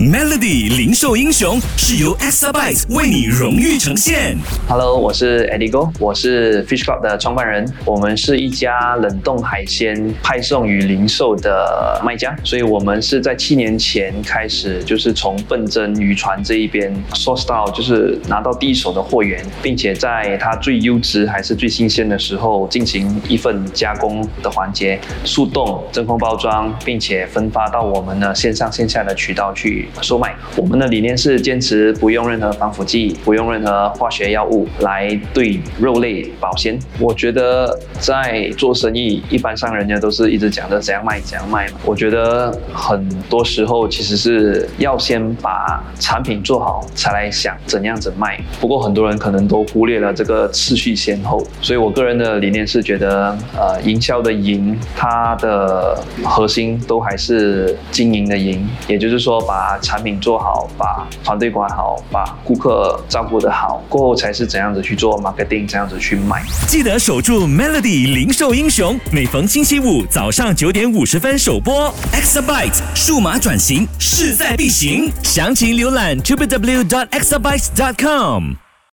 Melody 零售英雄是由 Exabyte 为你荣誉呈现。Hello，我是 Eddie Go，我是 Fish Club 的创办人。我们是一家冷冻海鲜派送与零售的卖家，所以我们是在七年前开始，就是从笨蒸渔船这一边 source 到，就是拿到第一手的货源，并且在它最优质还是最新鲜的时候进行一份加工的环节，速冻、真空包装，并且分发到我们的线上线下的渠道去售卖。我们的理念是坚持不用任何防腐剂，不用任何化学药物来对肉类保鲜。我觉得在做生意，一般上人家都是一直讲着怎样卖怎样卖嘛。我觉得很多时候其实是要先把产品做好，才来想怎样子卖。不过很多人可能都忽略了这个次序先后，所以我个人的理念是觉得，呃，营销的营，它的核心都还是经营的营，也就是说把产品做好，把团队管好，把顾客照顾得好，过后才是怎样子去做 marketing，怎样子去卖。记得守住 Melody 零售英雄，每逢星期五早上九点五十分首播。Exabyte 数码转型势在必行，详情浏览 www.exabyte.com。